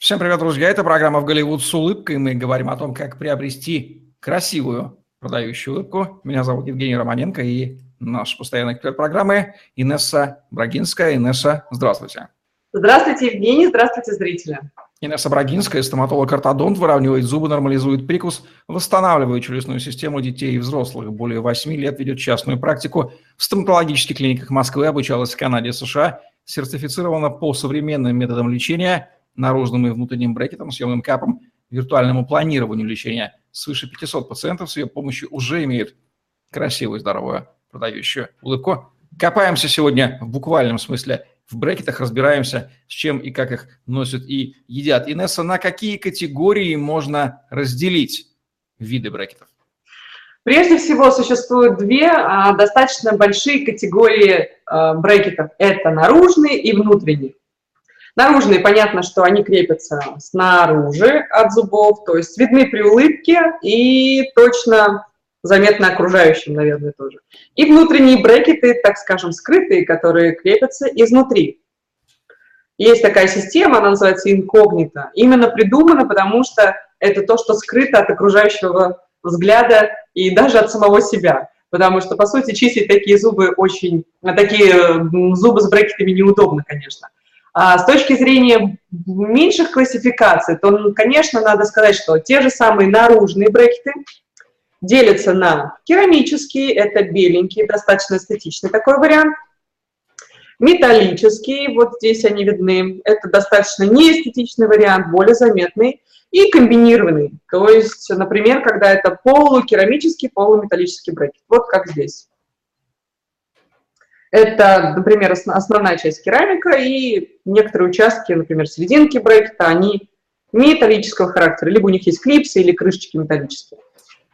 Всем привет, друзья! Это программа «В Голливуд с улыбкой». Мы говорим о том, как приобрести красивую продающую улыбку. Меня зовут Евгений Романенко и наш постоянный эксперт программы Инесса Брагинская. Инесса, здравствуйте. Здравствуйте, Евгений. Здравствуйте, зрители. Инесса Брагинская, стоматолог-ортодонт, выравнивает зубы, нормализует прикус, восстанавливает челюстную систему детей и взрослых. Более 8 лет ведет частную практику в стоматологических клиниках Москвы, обучалась в Канаде и США, сертифицирована по современным методам лечения – наружным и внутренним брекетом, съемным капом, виртуальному планированию лечения. Свыше 500 пациентов с ее помощью уже имеют красивую, здоровую, продающую улыбку. Копаемся сегодня в буквальном смысле в брекетах, разбираемся, с чем и как их носят и едят. Инесса, на какие категории можно разделить виды брекетов? Прежде всего, существуют две а, достаточно большие категории а, брекетов. Это наружные и внутренние. Наружные, понятно, что они крепятся снаружи от зубов, то есть видны при улыбке и точно заметно окружающим, наверное, тоже. И внутренние брекеты, так скажем, скрытые, которые крепятся изнутри. Есть такая система, она называется инкогнито. Именно придумана, потому что это то, что скрыто от окружающего взгляда и даже от самого себя. Потому что, по сути, чистить такие зубы очень... Такие зубы с брекетами неудобно, конечно. А с точки зрения меньших классификаций, то, конечно, надо сказать, что те же самые наружные брекеты делятся на керамические, это беленькие, достаточно эстетичный такой вариант, металлические, вот здесь они видны, это достаточно неэстетичный вариант, более заметный, и комбинированный, то есть, например, когда это полукерамический, полуметаллический брекет, вот как здесь. Это, например, основная часть керамика и некоторые участки, например, серединки брекета, они металлического характера, либо у них есть клипсы или крышечки металлические.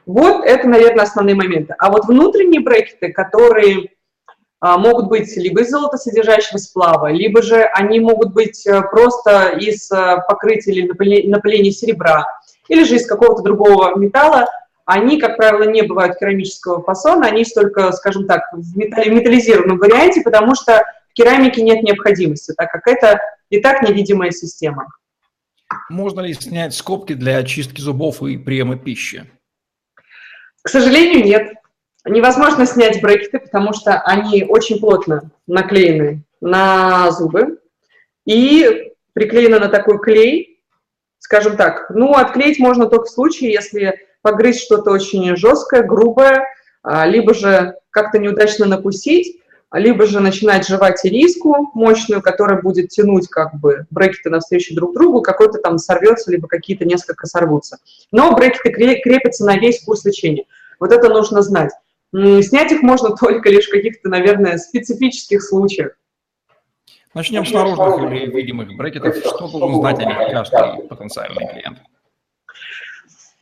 Вот это, наверное, основные моменты. А вот внутренние брекеты, которые а, могут быть либо из золотосодержащего сплава, либо же они могут быть э, просто из а, покрытия или напыления серебра, или же из какого-то другого металла, они, как правило, не бывают керамического фасона, они только, скажем так, в металлизированном варианте, потому что в керамике нет необходимости, так как это и так невидимая система. Можно ли снять скобки для очистки зубов и приема пищи? К сожалению, нет. Невозможно снять брекеты, потому что они очень плотно наклеены на зубы и приклеены на такой клей, скажем так. Ну, отклеить можно только в случае, если погрызть что-то очень жесткое, грубое, а, либо же как-то неудачно накусить, либо же начинать жевать ириску мощную, которая будет тянуть как бы брекеты навстречу друг другу, какой-то там сорвется, либо какие-то несколько сорвутся. Но брекеты крепятся на весь курс лечения. Вот это нужно знать. Снять их можно только лишь в каких-то, наверное, специфических случаях. Начнем с наружных или видимых брекетов. Что должен знать о них каждый потенциальный клиент?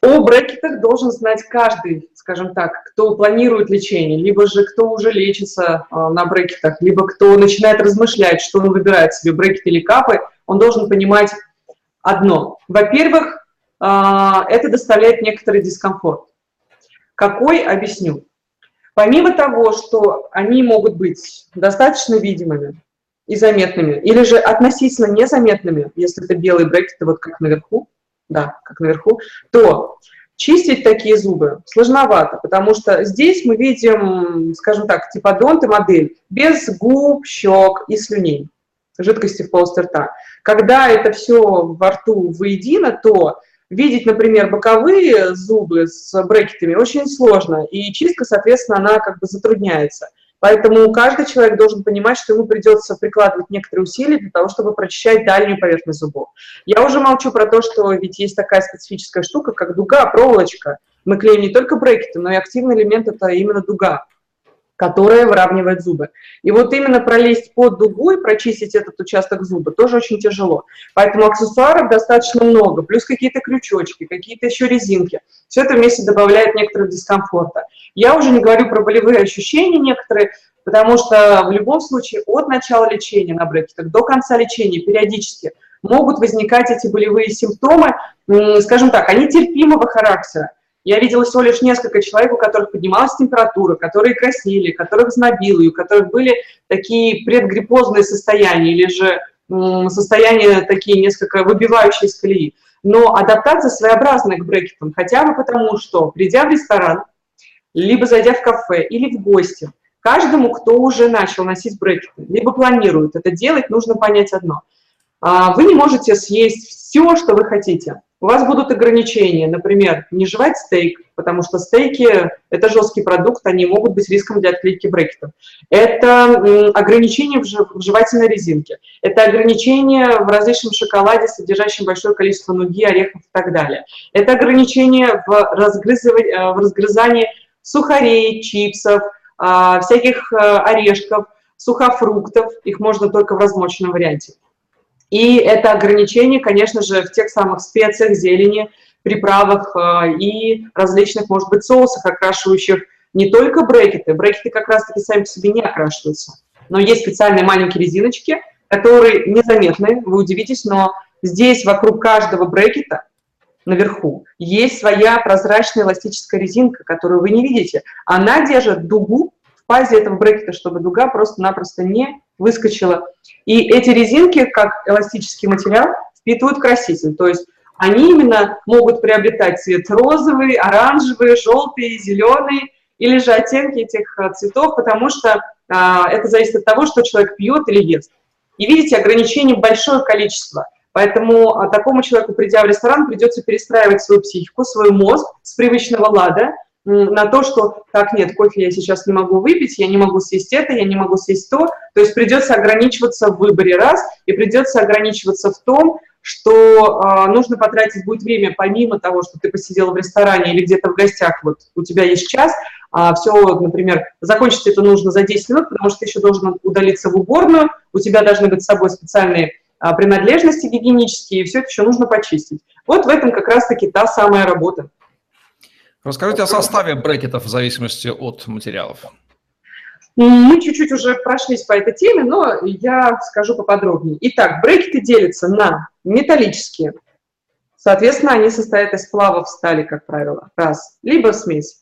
О брекетах должен знать каждый, скажем так, кто планирует лечение, либо же кто уже лечится э, на брекетах, либо кто начинает размышлять, что он выбирает себе брекеты или капы, он должен понимать одно. Во-первых, э, это доставляет некоторый дискомфорт. Какой, объясню. Помимо того, что они могут быть достаточно видимыми и заметными, или же относительно незаметными, если это белые брекеты, вот как наверху, да, как наверху, то чистить такие зубы сложновато, потому что здесь мы видим, скажем так, типодонт и модель без губ, щек и слюней, жидкости в полости рта. Когда это все во рту воедино, то видеть, например, боковые зубы с брекетами очень сложно, и чистка, соответственно, она как бы затрудняется – Поэтому каждый человек должен понимать, что ему придется прикладывать некоторые усилия для того, чтобы прочищать дальнюю поверхность зубов. Я уже молчу про то, что ведь есть такая специфическая штука, как дуга, проволочка. Мы клеим не только брекеты, но и активный элемент – это именно дуга которая выравнивает зубы. И вот именно пролезть под дугу и прочистить этот участок зуба тоже очень тяжело. Поэтому аксессуаров достаточно много, плюс какие-то крючочки, какие-то еще резинки. Все это вместе добавляет некоторого дискомфорта. Я уже не говорю про болевые ощущения некоторые, потому что в любом случае от начала лечения на брекетах до конца лечения периодически могут возникать эти болевые симптомы, скажем так, они терпимого характера. Я видела всего лишь несколько человек, у которых поднималась температура, которые краснели, которых знобило, у которых были такие предгриппозные состояния или же состояния такие несколько выбивающие из колеи. Но адаптация своеобразная к брекетам, хотя бы потому, что, придя в ресторан, либо зайдя в кафе или в гости, каждому, кто уже начал носить брекеты, либо планирует это делать, нужно понять одно. А, вы не можете съесть все, что вы хотите. У вас будут ограничения, например, не жевать стейк, потому что стейки – это жесткий продукт, они могут быть риском для отклейки брекетов. Это ограничения в жевательной резинке. Это ограничения в различном шоколаде, содержащем большое количество нуги, орехов и так далее. Это ограничения в, э, в разгрызании сухарей, чипсов, а, всяких э, орешков, сухофруктов. Их можно только в размоченном варианте. И это ограничение, конечно же, в тех самых специях, зелени, приправах э, и различных, может быть, соусах, окрашивающих не только брекеты. Брекеты как раз-таки сами по себе не окрашиваются. Но есть специальные маленькие резиночки, которые незаметны, вы удивитесь, но здесь вокруг каждого брекета наверху есть своя прозрачная эластическая резинка, которую вы не видите. Она держит дугу в пазе этого брекета, чтобы дуга просто-напросто не выскочила. И эти резинки, как эластический материал, впитывают краситель. То есть они именно могут приобретать цвет розовый, оранжевый, желтый, зеленый или же оттенки этих э, цветов, потому что а, это зависит от того, что человек пьет или ест. И видите, ограничений большое количество. Поэтому а, такому человеку, придя в ресторан, придется перестраивать свою психику, свой мозг с привычного лада на то, что так, нет, кофе я сейчас не могу выпить, я не могу съесть это, я не могу съесть то. То есть придется ограничиваться в выборе раз, и придется ограничиваться в том, что э, нужно потратить будет время, помимо того, что ты посидела в ресторане или где-то в гостях, вот у тебя есть час, а все, например, закончить это нужно за 10 минут, потому что ты еще должен удалиться в уборную, у тебя должны быть с собой специальные а, принадлежности гигиенические, и все это еще нужно почистить. Вот в этом как раз-таки та самая работа. Расскажите о составе брекетов в зависимости от материалов. Мы чуть-чуть уже прошлись по этой теме, но я скажу поподробнее. Итак, брекеты делятся на металлические. Соответственно, они состоят из сплавов стали, как правило, раз, либо смесь.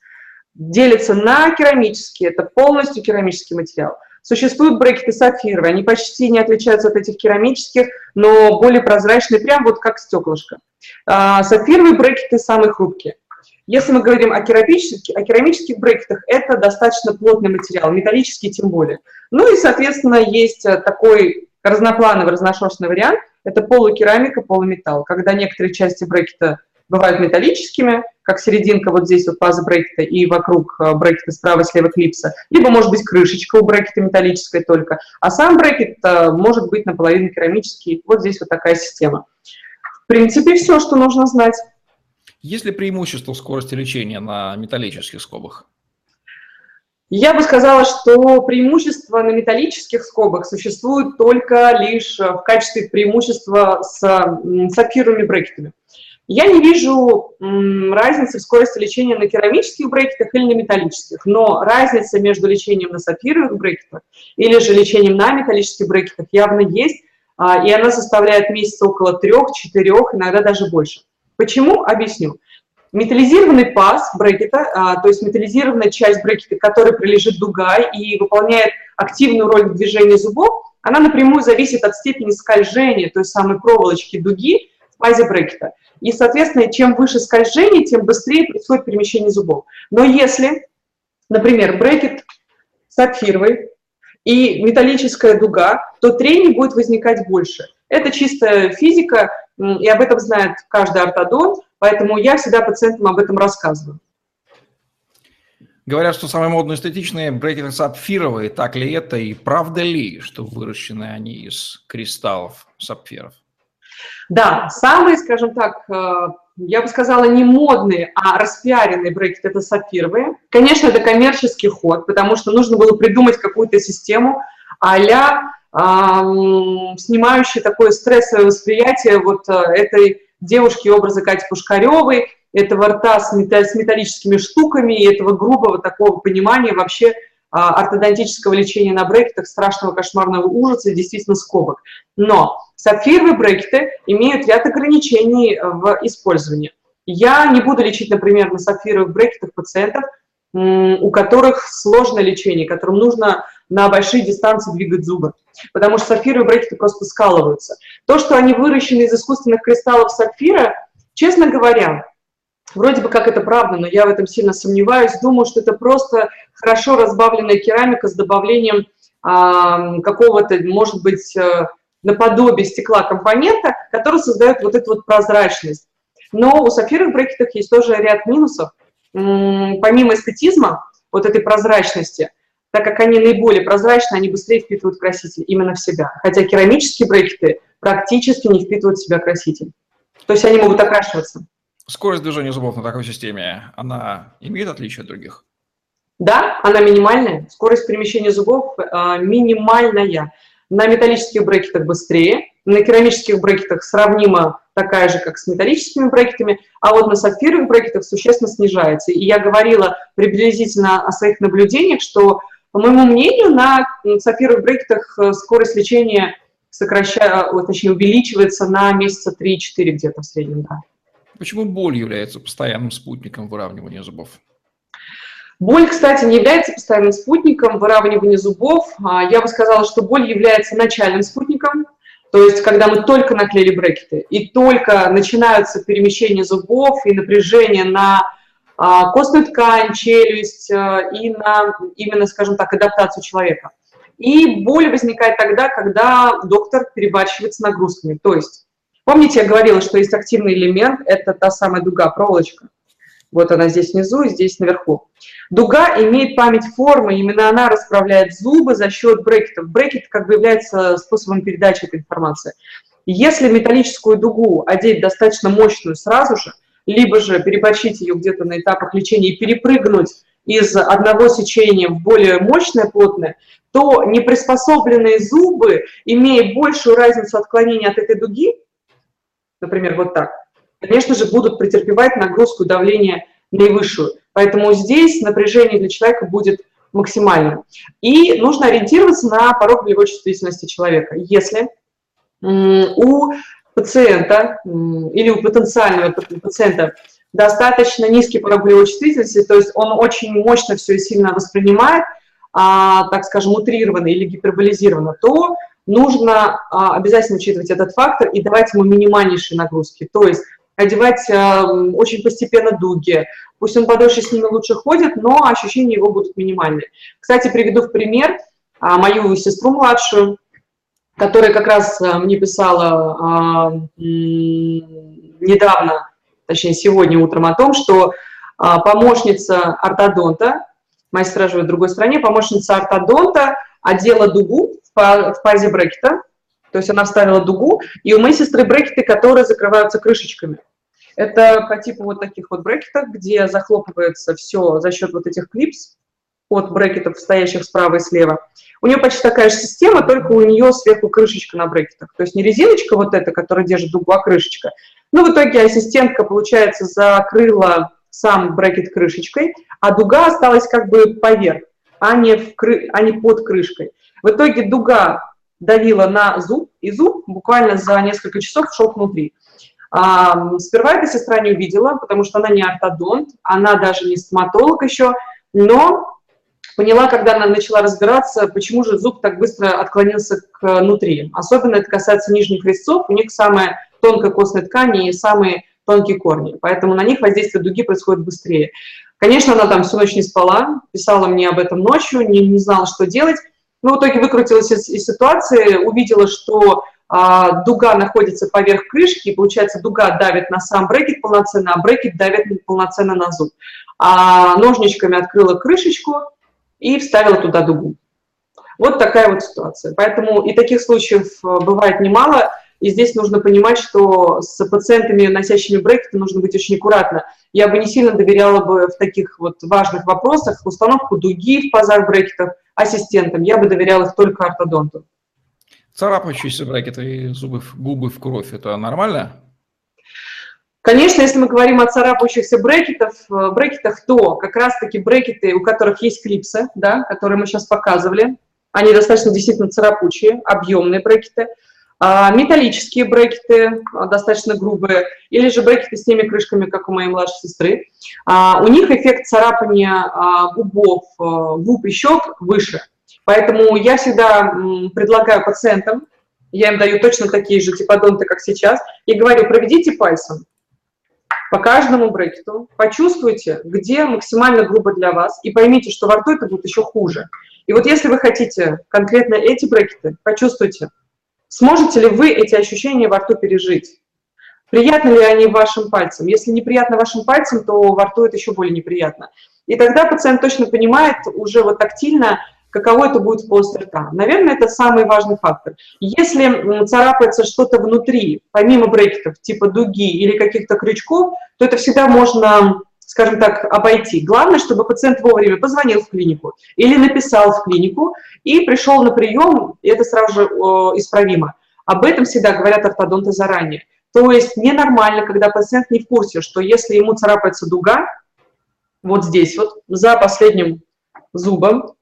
Делятся на керамические, это полностью керамический материал. Существуют брекеты сапфировые, они почти не отличаются от этих керамических, но более прозрачные, прям вот как стеклышко. А, сапфировые брекеты самые хрупкие. Если мы говорим о керамических, о керамических брекетах, это достаточно плотный материал, металлический тем более. Ну и, соответственно, есть э, такой разноплановый, разношерстный вариант, это полукерамика, полуметалл, когда некоторые части брекета бывают металлическими, как серединка вот здесь вот фаза брекета и вокруг э, брекета справа и слева клипса, либо может быть крышечка у брекета металлическая только, а сам брекет э, может быть наполовину керамический, вот здесь вот такая система. В принципе, все, что нужно знать. Есть ли преимущество скорости лечения на металлических скобах? Я бы сказала, что преимущество на металлических скобах существует только лишь в качестве преимущества с сапфировыми брекетами. Я не вижу разницы в скорости лечения на керамических брекетах или на металлических, но разница между лечением на сапфировых брекетах или же лечением на металлических брекетах явно есть, а, и она составляет месяца около трех-четырех, иногда даже больше. Почему? Объясню. Металлизированный паз брекета, а, то есть металлизированная часть брекета, которой прилежит дуга и выполняет активную роль в движении зубов, она напрямую зависит от степени скольжения той самой проволочки дуги в пазе брекета. И, соответственно, чем выше скольжение, тем быстрее происходит перемещение зубов. Но если, например, брекет сапфировый и металлическая дуга, то трение будет возникать больше. Это чистая физика, и об этом знает каждый ортодонт, поэтому я всегда пациентам об этом рассказываю. Говорят, что самые модные эстетичные брекеты сапфировые. Так ли это и правда ли, что выращены они из кристаллов сапфиров? Да, самые, скажем так, э, я бы сказала, не модные, а распиаренные брекеты – это сапфировые. Конечно, это коммерческий ход, потому что нужно было придумать какую-то систему а-ля снимающий такое стрессовое восприятие вот э, этой девушки образа Кати Пушкаревой, этого рта с, металлическими штуками и этого грубого такого понимания вообще а, ортодонтического лечения на брекетах, страшного кошмарного ужаса действительно скобок. Но сапфировые брекеты имеют ряд ограничений в использовании. Я не буду лечить, например, на сапфировых брекетах пациентов, у которых сложное лечение, которым нужно на большие дистанции двигать зубы, потому что сапфировые брекеты просто скалываются. То, что они выращены из искусственных кристаллов сапфира, честно говоря, Вроде бы как это правда, но я в этом сильно сомневаюсь. Думаю, что это просто хорошо разбавленная керамика с добавлением а, какого-то, может быть, э, наподобие стекла компонента, который создает вот эту вот прозрачность. Но у сапфировых брекетов есть тоже ряд минусов. Помимо эстетизма, вот этой прозрачности, так как они наиболее прозрачны, они быстрее впитывают краситель именно в себя. Хотя керамические брекеты практически не впитывают в себя краситель. То есть они могут окрашиваться. Скорость движения зубов на такой системе, она имеет отличие от других? Да, она минимальная. Скорость перемещения зубов э, минимальная. На металлических брекетах быстрее, на керамических брекетах сравнимо такая же, как с металлическими брекетами, а вот на сапфировых брекетах существенно снижается. И я говорила приблизительно о своих наблюдениях, что, по моему мнению, на сапфировых брекетах э, скорость лечения сокращается, точнее, увеличивается на месяца 3-4 где-то в среднем. Да. Почему боль является постоянным спутником выравнивания зубов? Боль, кстати, не является постоянным спутником выравнивания зубов. А, я бы сказала, что боль является начальным спутником, то есть когда мы только наклеили брекеты и только начинаются перемещения зубов и напряжение на костную ткань, челюсть а, и на именно, скажем так, адаптацию человека. И боль возникает тогда, когда доктор перебарщивает с нагрузками. То есть, помните, я говорила, что есть активный элемент, это та самая дуга, проволочка. Вот она здесь внизу здесь наверху. Дуга имеет память формы, именно она расправляет зубы за счет брекетов. Брекет как бы является способом передачи этой информации. Если металлическую дугу одеть достаточно мощную сразу же, либо же переборщить ее где-то на этапах лечения и перепрыгнуть из одного сечения в более мощное, плотное, то неприспособленные зубы, имея большую разницу отклонения от этой дуги, например, вот так, конечно же, будут претерпевать нагрузку давления наивысшую. Поэтому здесь напряжение для человека будет максимальным. И нужно ориентироваться на порог болевой чувствительности человека. Если у пациента или у потенциального пациента достаточно низкий порог чувствительности, то есть он очень мощно все и сильно воспринимает, а, так скажем, утрированно или гиперболизированно, то нужно а, обязательно учитывать этот фактор и давать ему минимальнейшие нагрузки. То есть одевать э, очень постепенно дуги. Пусть он подольше с ними лучше ходит, но ощущения его будут минимальные. Кстати, приведу в пример а, мою сестру младшую, которая как раз э, мне писала а, недавно, точнее сегодня утром о том, что а, помощница ортодонта, моя сестра живет в другой стране, помощница ортодонта одела дугу в пазе брекета, то есть она вставила дугу, и у моей сестры брекеты, которые закрываются крышечками. Это по типу вот таких вот брекетов, где захлопывается все за счет вот этих клипс от брекетов, стоящих справа и слева. У нее почти такая же система, только у нее сверху крышечка на брекетах. То есть не резиночка вот эта, которая держит дугу, а крышечка. Ну, в итоге ассистентка, получается, закрыла сам брекет крышечкой, а дуга осталась как бы поверх, а не, в кры... а не под крышкой. В итоге дуга давила на зуб, и зуб буквально за несколько часов шел внутри. А, сперва эта сестра не увидела, потому что она не ортодонт, она даже не стоматолог еще, но поняла, когда она начала разбираться, почему же зуб так быстро отклонился к внутри. Особенно это касается нижних резцов, у них самая тонкая костная ткань и самые тонкие корни, поэтому на них воздействие дуги происходит быстрее. Конечно, она там всю ночь не спала, писала мне об этом ночью, не, не знала, что делать. Ну, в итоге выкрутилась из, из ситуации, увидела, что а, дуга находится поверх крышки, и получается дуга давит на сам брекет полноценно, а брекет давит полноценно на зуб. А ножничками открыла крышечку и вставила туда дугу. Вот такая вот ситуация. Поэтому и таких случаев э, бывает немало, и здесь нужно понимать, что с пациентами, носящими брекеты, нужно быть очень аккуратно. Я бы не сильно доверяла бы в таких вот важных вопросах установку дуги в пазах брекетов, ассистентам. Я бы доверяла их только ортодонту. Царапающиеся брекеты и зубы, губы в кровь – это нормально? Конечно, если мы говорим о царапающихся брекетах, э, брекетах, то как раз-таки брекеты, у которых есть клипсы, да, которые мы сейчас показывали, они достаточно действительно царапучие, объемные брекеты. А металлические брекеты, а, достаточно грубые, или же брекеты с теми крышками, как у моей младшей сестры, а, у них эффект царапания губов, губ и щек выше. Поэтому я всегда предлагаю пациентам, я им даю точно такие же типодонты, как сейчас, и говорю, проведите пальцем по каждому брекету, почувствуйте, где максимально грубо для вас, и поймите, что во рту это будет еще хуже. И вот если вы хотите конкретно эти брекеты, почувствуйте, сможете ли вы эти ощущения во рту пережить. Приятны ли они вашим пальцем? Если неприятно вашим пальцем, то во рту это еще более неприятно. И тогда пациент точно понимает уже вот тактильно, каково это будет в полости рта. Наверное, это самый важный фактор. Если царапается что-то внутри, помимо брекетов, типа дуги или каких-то крючков, то это всегда можно, скажем так, обойти. Главное, чтобы пациент вовремя позвонил в клинику или написал в клинику и пришел на прием, и это сразу же исправимо. Об этом всегда говорят ортодонты заранее. То есть ненормально, когда пациент не в курсе, что если ему царапается дуга, вот здесь вот, за последним зубом,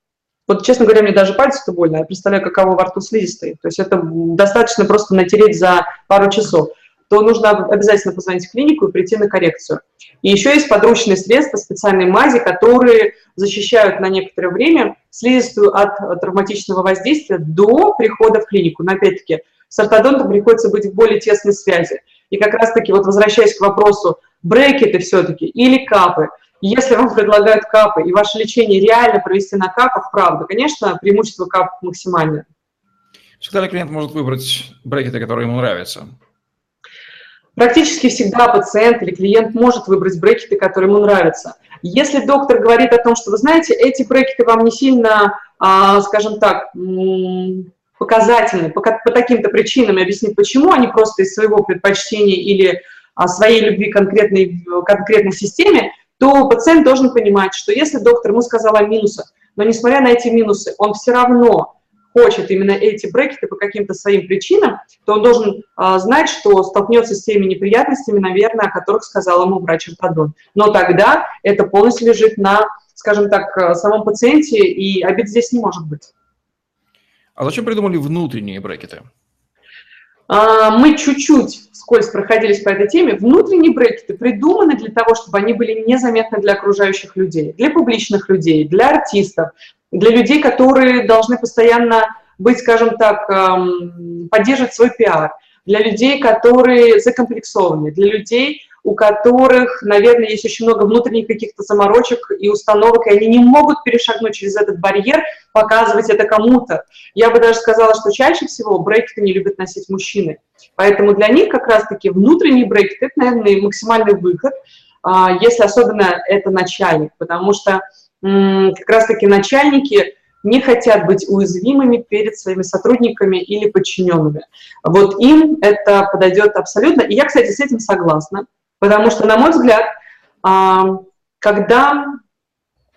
вот, честно говоря, мне даже пальцы-то больно. Я представляю, каково во рту слизистые. То есть это достаточно просто натереть за пару часов. То нужно обязательно позвонить в клинику и прийти на коррекцию. И еще есть подручные средства, специальные мази, которые защищают на некоторое время слизистую от травматичного воздействия до прихода в клинику. Но опять-таки, с ортодонтом приходится быть в более тесной связи. И как раз-таки, вот возвращаясь к вопросу, брекеты все-таки или капы – если вам предлагают капы, и ваше лечение реально провести на капах, правда, конечно, преимущество кап максимальное. Всегда ли клиент может выбрать брекеты, которые ему нравятся? Практически всегда пациент или клиент может выбрать брекеты, которые ему нравятся. Если доктор говорит о том, что, вы знаете, эти брекеты вам не сильно, а, скажем так, показательны по, по таким-то причинам, и объяснит, почему, они просто из своего предпочтения или а, своей любви конкретной, конкретной системе, то пациент должен понимать, что если доктор ему сказал о минусах, но несмотря на эти минусы, он все равно хочет именно эти брекеты по каким-то своим причинам, то он должен а, знать, что столкнется с теми неприятностями, наверное, о которых сказал ему врач-ортодон. Но тогда это полностью лежит на, скажем так, самом пациенте, и обид здесь не может быть. А зачем придумали внутренние брекеты? А, мы чуть-чуть вскользь проходились по этой теме. Внутренние брекеты придуманы для того, чтобы они были незаметны для окружающих людей, для публичных людей, для артистов, для людей, которые должны постоянно быть, скажем так, поддерживать свой пиар, для людей, которые закомплексованы, для людей, у которых, наверное, есть очень много внутренних каких-то заморочек и установок, и они не могут перешагнуть через этот барьер, показывать это кому-то. Я бы даже сказала, что чаще всего брекеты не любят носить мужчины. Поэтому для них как раз-таки внутренний брекет – это, наверное, максимальный выход, а, если особенно это начальник, потому что как раз-таки начальники не хотят быть уязвимыми перед своими сотрудниками или подчиненными. Вот им это подойдет абсолютно. И я, кстати, с этим согласна. Потому что, на мой взгляд, а, когда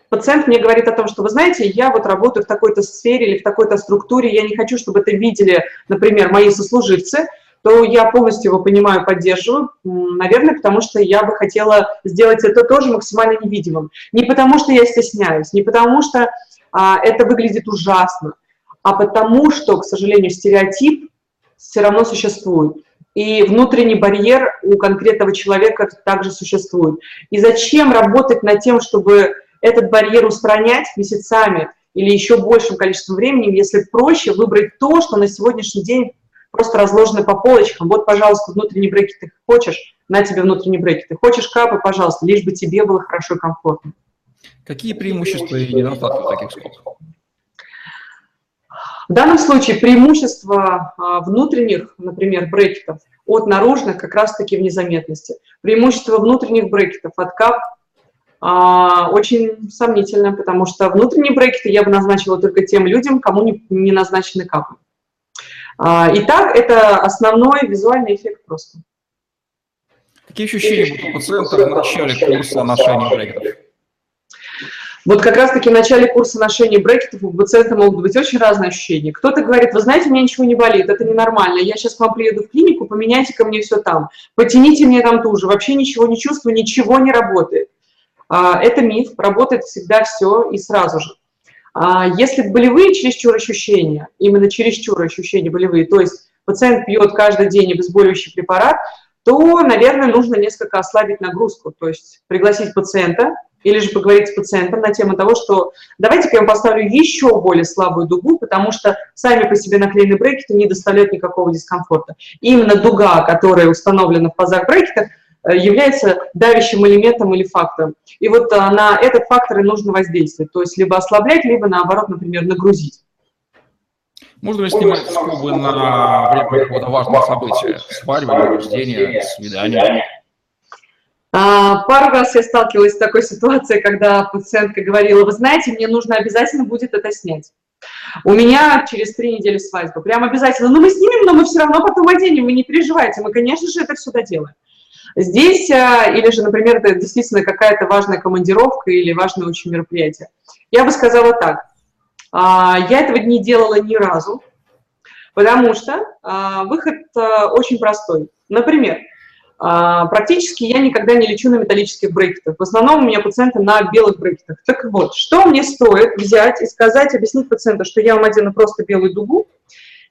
пациент мне говорит о том, что, вы знаете, я вот работаю в такой-то сфере или в такой-то структуре, я не хочу, чтобы это видели, например, мои сослуживцы, то я полностью его понимаю, поддерживаю, наверное, потому что я бы хотела сделать это тоже максимально невидимым. Не потому что я стесняюсь, не потому что а, это выглядит ужасно, а потому что, к сожалению, стереотип все равно существует и внутренний барьер у конкретного человека также существует. И зачем работать над тем, чтобы этот барьер устранять месяцами или еще большим количеством времени, если проще выбрать то, что на сегодняшний день просто разложено по полочкам. Вот, пожалуйста, внутренний брекет ты хочешь, на тебе внутренний брекет. Ты хочешь капы, пожалуйста, лишь бы тебе было хорошо и комфортно. Какие преимущества и недостатки таких скоб? В данном случае преимущество а, внутренних, например, брекетов от наружных как раз-таки в незаметности. Преимущество внутренних брекетов от кап а, очень сомнительно, потому что внутренние брекеты я бы назначила только тем людям, кому не, назначены капы. А, итак, это основной визуальный эффект просто. Какие ощущения будут у пациента в начале курса ношения брекетов? Вот как раз-таки в начале курса ношения брекетов у пациента могут быть очень разные ощущения. Кто-то говорит, вы знаете, у меня ничего не болит, это ненормально, я сейчас к вам приеду в клинику, поменяйте ко мне все там, потяните мне там ту же, вообще ничего не чувствую, ничего не работает. А, это миф, работает всегда все и сразу же. А, если болевые чересчур ощущения, именно чересчур ощущения болевые, то есть пациент пьет каждый день обезболивающий препарат, то, наверное, нужно несколько ослабить нагрузку, то есть пригласить пациента, или же поговорить с пациентом на тему того, что давайте-ка я вам поставлю еще более слабую дугу, потому что сами по себе наклеенные брекеты не доставляют никакого дискомфорта. Именно дуга, которая установлена в пазах брекетах, э, является давящим элементом или фактором. И вот э, на этот фактор и нужно воздействовать, то есть либо ослаблять, либо наоборот, например, нагрузить. Можно ли снимать скобы на время какого-то важного события? Свадьбы, рождения, свидания? А, пару раз я сталкивалась с такой ситуацией, когда пациентка говорила, вы знаете, мне нужно обязательно будет это снять. У меня через три недели свадьба. Прям обязательно. Ну, мы снимем, но мы все равно потом оденем, вы не переживайте. Мы, конечно же, это все доделаем. Здесь, а, или же, например, это действительно какая-то важная командировка или важное очень мероприятие. Я бы сказала так. А, я этого не делала ни разу, потому что выход очень простой. Например, практически я никогда не лечу на металлических брекетах. В основном у меня пациенты на белых брекетах. Так вот, что мне стоит взять и сказать, объяснить пациенту, что я вам одену просто белую дугу,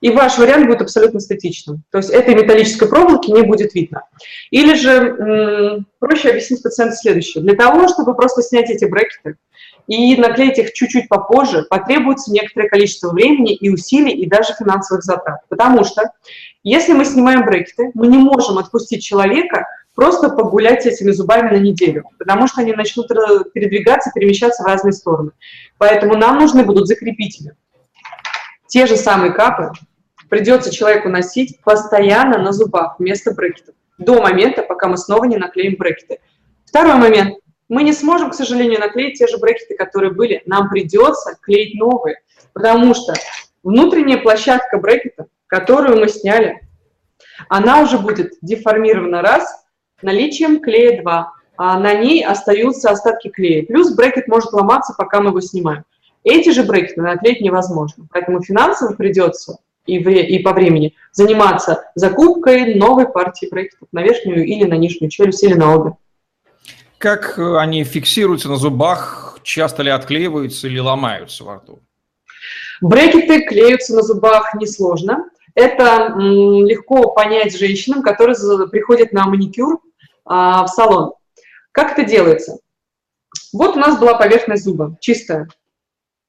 и ваш вариант будет абсолютно статичным. То есть этой металлической проволоки не будет видно. Или же проще объяснить пациенту следующее. Для того, чтобы просто снять эти брекеты и наклеить их чуть-чуть попозже, потребуется некоторое количество времени и усилий, и даже финансовых затрат. Потому что если мы снимаем брекеты, мы не можем отпустить человека просто погулять этими зубами на неделю, потому что они начнут передвигаться, перемещаться в разные стороны. Поэтому нам нужны будут закрепители. Те же самые капы придется человеку носить постоянно на зубах вместо брекетов, до момента, пока мы снова не наклеим брекеты. Второй момент. Мы не сможем, к сожалению, наклеить те же брекеты, которые были. Нам придется клеить новые, потому что внутренняя площадка брекета которую мы сняли, она уже будет деформирована раз, наличием клея 2, а на ней остаются остатки клея. Плюс брекет может ломаться, пока мы его снимаем. Эти же брекеты наклеить невозможно, поэтому финансово придется и, в, и по времени заниматься закупкой новой партии брекетов на верхнюю или на нижнюю челюсть или на обе. Как они фиксируются на зубах? Часто ли отклеиваются или ломаются во рту? Брекеты клеются на зубах несложно. Это легко понять женщинам, которые приходят на маникюр а, в салон. Как это делается? Вот у нас была поверхность зуба, чистая,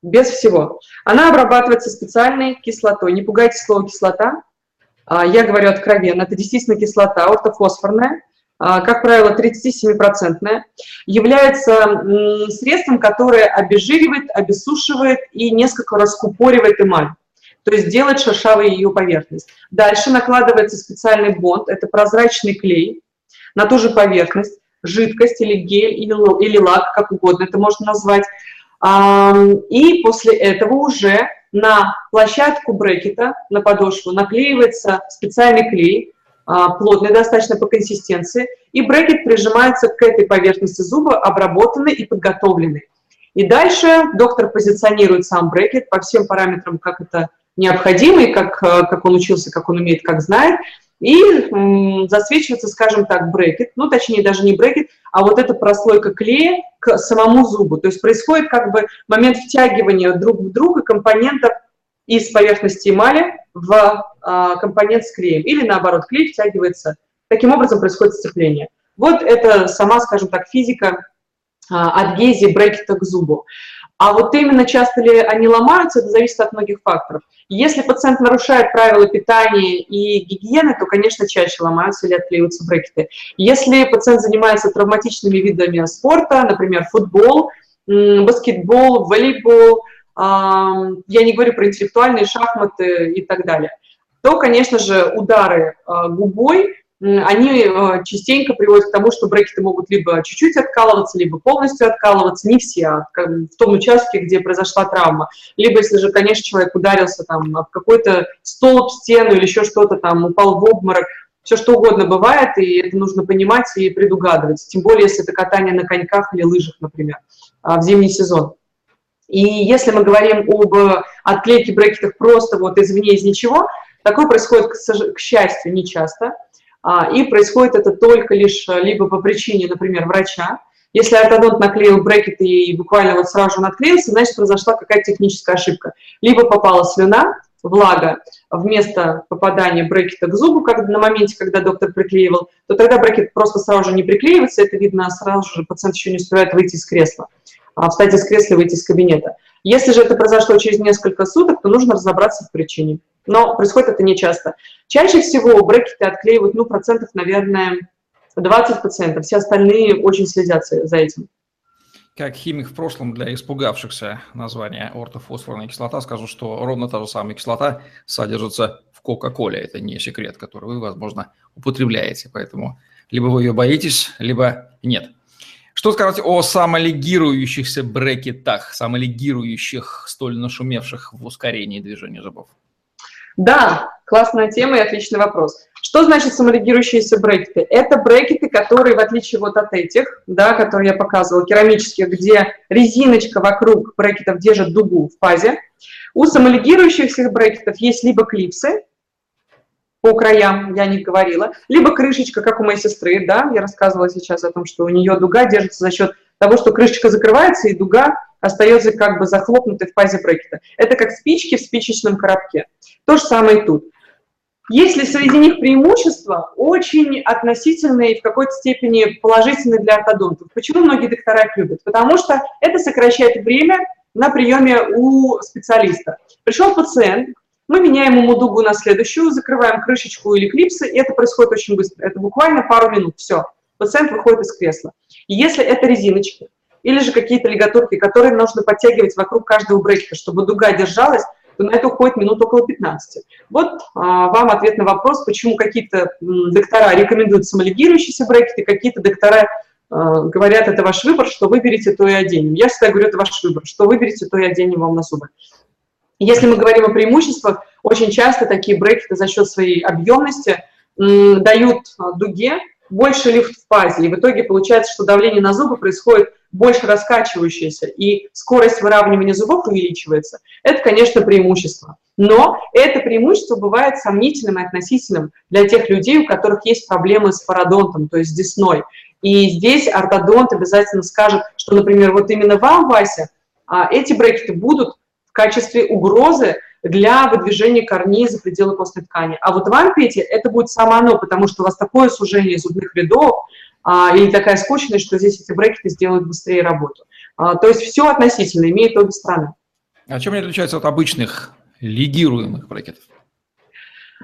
без всего. Она обрабатывается специальной кислотой. Не пугайтесь слова кислота. А, я говорю откровенно, это действительно кислота, ортофосфорная, как правило, 37-процентная, является средством, которое обезжиривает, обесушивает и несколько раскупоривает эмаль то есть делать шершавой ее поверхность. Дальше накладывается специальный бонд, это прозрачный клей на ту же поверхность, жидкость или гель, или, или лак, как угодно это можно назвать. И после этого уже на площадку брекета, на подошву, наклеивается специальный клей, а, плотный достаточно по консистенции, и брекет прижимается к этой поверхности зуба, обработанный и подготовленный. И дальше доктор позиционирует сам брекет по всем параметрам, как это необходимый, как, э, как он учился, как он умеет, как знает, и засвечивается, скажем так, брекет, ну, точнее, даже не брекет, а вот эта прослойка клея к самому зубу. То есть происходит как бы момент втягивания друг в друга компонентов из поверхности эмали в а, компонент с клеем. Или наоборот, клей втягивается. Таким образом происходит сцепление. Вот это сама, скажем так, физика а, адгезии брекета к зубу. А вот именно часто ли они ломаются, это зависит от многих факторов. Если пациент нарушает правила питания и гигиены, то, конечно, чаще ломаются или отклеиваются брекеты. Если пациент занимается травматичными видами спорта, например, футбол, баскетбол, волейбол, я не говорю про интеллектуальные шахматы и так далее, то, конечно же, удары а, губой они э, частенько приводят к тому, что брекеты могут либо чуть-чуть откалываться, либо полностью откалываться, не все, а в том участке, где произошла травма. Либо, если же, конечно, человек ударился там об какой-то столб, стену или еще что-то там, упал в обморок, все что угодно бывает, и это нужно понимать и предугадывать. Тем более, если это катание на коньках или лыжах, например, а, в зимний сезон. И если мы говорим об отклейке брекетов просто вот извне, из ничего, такое происходит, к счастью, не часто. А, и происходит это только лишь э, либо по причине, например, врача. Если ортодонт наклеил брекет и буквально вот сразу он отклеился, значит, произошла какая-то техническая ошибка. Либо попала слюна, влага вместо попадания брекета к зубу, как на моменте, когда доктор приклеивал, то тогда брекет просто сразу же не приклеивается, это видно сразу же, пациент еще не успевает выйти из кресла, встать из кресла и выйти из кабинета. Если же это произошло через несколько суток, то нужно разобраться в причине. Но происходит это не часто. Чаще всего брекеты отклеивают, ну, процентов, наверное, 20%. Все остальные очень следят за этим. Как химик в прошлом для испугавшихся названия ортофосфорная кислота, скажу, что ровно та же самая кислота содержится в Кока-Коле. Это не секрет, который вы, возможно, употребляете. Поэтому либо вы ее боитесь, либо нет. Что сказать о самолегирующихся брекетах, самолегирующих, столь нашумевших в ускорении движения зубов? Да, классная тема и отличный вопрос. Что значит саморегирующиеся брекеты? Это брекеты, которые, в отличие вот от этих, да, которые я показывала, керамических, где резиночка вокруг брекетов держит дугу в фазе, у самолегирующихся брекетов есть либо клипсы, по краям, я не говорила, либо крышечка, как у моей сестры, да, я рассказывала сейчас о том, что у нее дуга держится за счет того, что крышечка закрывается, и дуга остается как бы захлопнутой в фазе брекета. Это как спички в спичечном коробке. То же самое и тут. Если среди них преимущества, очень относительные и в какой-то степени положительные для ортодонтов. Почему многие доктора их любят? Потому что это сокращает время на приеме у специалиста. Пришел пациент, мы меняем ему дугу на следующую, закрываем крышечку или клипсы, и это происходит очень быстро. Это буквально пару минут, все. Пациент выходит из кресла. И если это резиночки или же какие-то лигатурки, которые нужно подтягивать вокруг каждого брекета, чтобы дуга держалась, то на это уходит минут около 15. Вот а, вам ответ на вопрос, почему какие-то доктора рекомендуют самолегирующиеся брекеты, какие-то доктора а, говорят, это ваш выбор, что выберете, то и оденем. Я всегда говорю, это ваш выбор, что выберете, то и оденем вам на зубы. Если мы говорим о преимуществах, очень часто такие брекеты за счет своей объемности дают а, дуге больше лифт в фазе, и в итоге получается, что давление на зубы происходит больше раскачивающееся, и скорость выравнивания зубов увеличивается. Это, конечно, преимущество. Но это преимущество бывает сомнительным и относительным для тех людей, у которых есть проблемы с пародонтом, то есть с десной. И здесь ортодонт обязательно скажет, что, например, вот именно вам, Вася, а, эти брекеты будут в качестве угрозы для выдвижения корней за пределы костной ткани. А вот вам, Петя, это будет само оно, потому что у вас такое сужение зубных рядов, а, или такая скучность, что здесь эти брекеты сделают быстрее работу. А, то есть все относительно, имеет обе стороны. А чем они отличаются от обычных легируемых брекетов?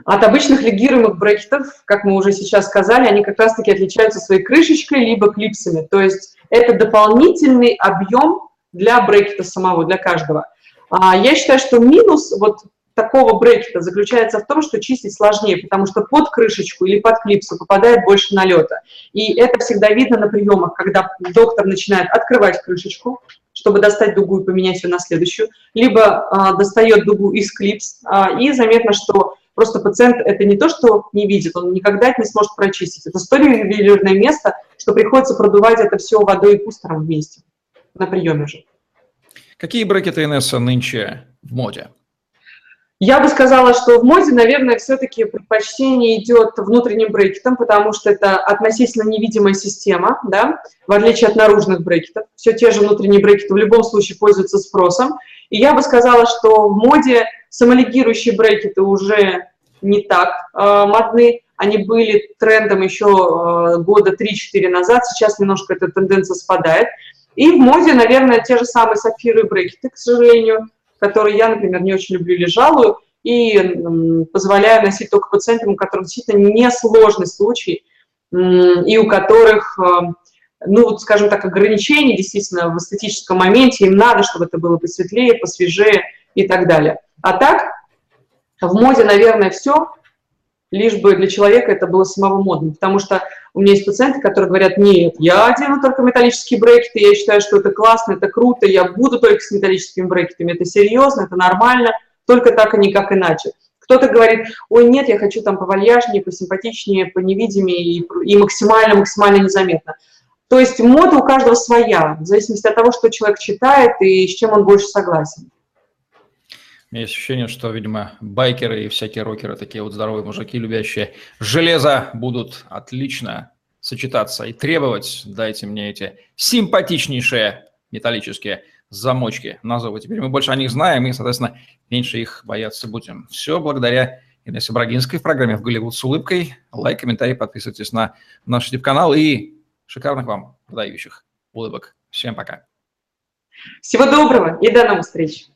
От обычных легируемых брекетов, как мы уже сейчас сказали, они как раз-таки отличаются своей крышечкой либо клипсами. То есть это дополнительный объем для брекета самого, для каждого. А, я считаю, что минус вот такого брекета заключается в том, что чистить сложнее, потому что под крышечку или под клипсу попадает больше налета. И это всегда видно на приемах, когда доктор начинает открывать крышечку, чтобы достать дугу и поменять ее на следующую, либо а, достает дугу из клипс, а, и заметно, что просто пациент это не то, что не видит, он никогда это не сможет прочистить. Это столь ювелирное место, что приходится продувать это все водой и пустером вместе на приеме же. Какие брекеты НС нынче в моде? Я бы сказала, что в моде, наверное, все-таки предпочтение идет внутренним брекетом, потому что это относительно невидимая система, да, в отличие от наружных брекетов. Все те же внутренние брекеты в любом случае пользуются спросом. И я бы сказала, что в моде самолегирующие брекеты уже не так э, модны. Они были трендом еще э, года 3-4 назад, сейчас немножко эта тенденция спадает. И в моде, наверное, те же самые сапфиры брекеты, к сожалению, которые я, например, не очень люблю или жалую, и позволяю носить только пациентам, у которых действительно несложный случай, и у которых, э, ну, вот, скажем так, ограничения действительно в эстетическом моменте, им надо, чтобы это было посветлее, посвежее и так далее. А так, в моде, наверное, все, лишь бы для человека это было самого модным, потому что у меня есть пациенты, которые говорят, нет, я одену только металлические брекеты, я считаю, что это классно, это круто, я буду только с металлическими брекетами, это серьезно, это нормально, только так, а никак иначе. Кто-то говорит, ой, нет, я хочу там повальяжнее, посимпатичнее, поневидимее и, и максимально-максимально незаметно. То есть мода у каждого своя, в зависимости от того, что человек читает и с чем он больше согласен. У меня есть ощущение, что, видимо, байкеры и всякие рокеры, такие вот здоровые мужики, любящие железо, будут отлично сочетаться и требовать, дайте мне эти симпатичнейшие металлические замочки на зубы. Теперь мы больше о них знаем и, соответственно, меньше их бояться будем. Все благодаря Инессе Брагинской в программе «В Голливуд с улыбкой». Лайк, комментарий, подписывайтесь на наш YouTube-канал и шикарных вам продающих улыбок. Всем пока. Всего доброго и до новых встреч.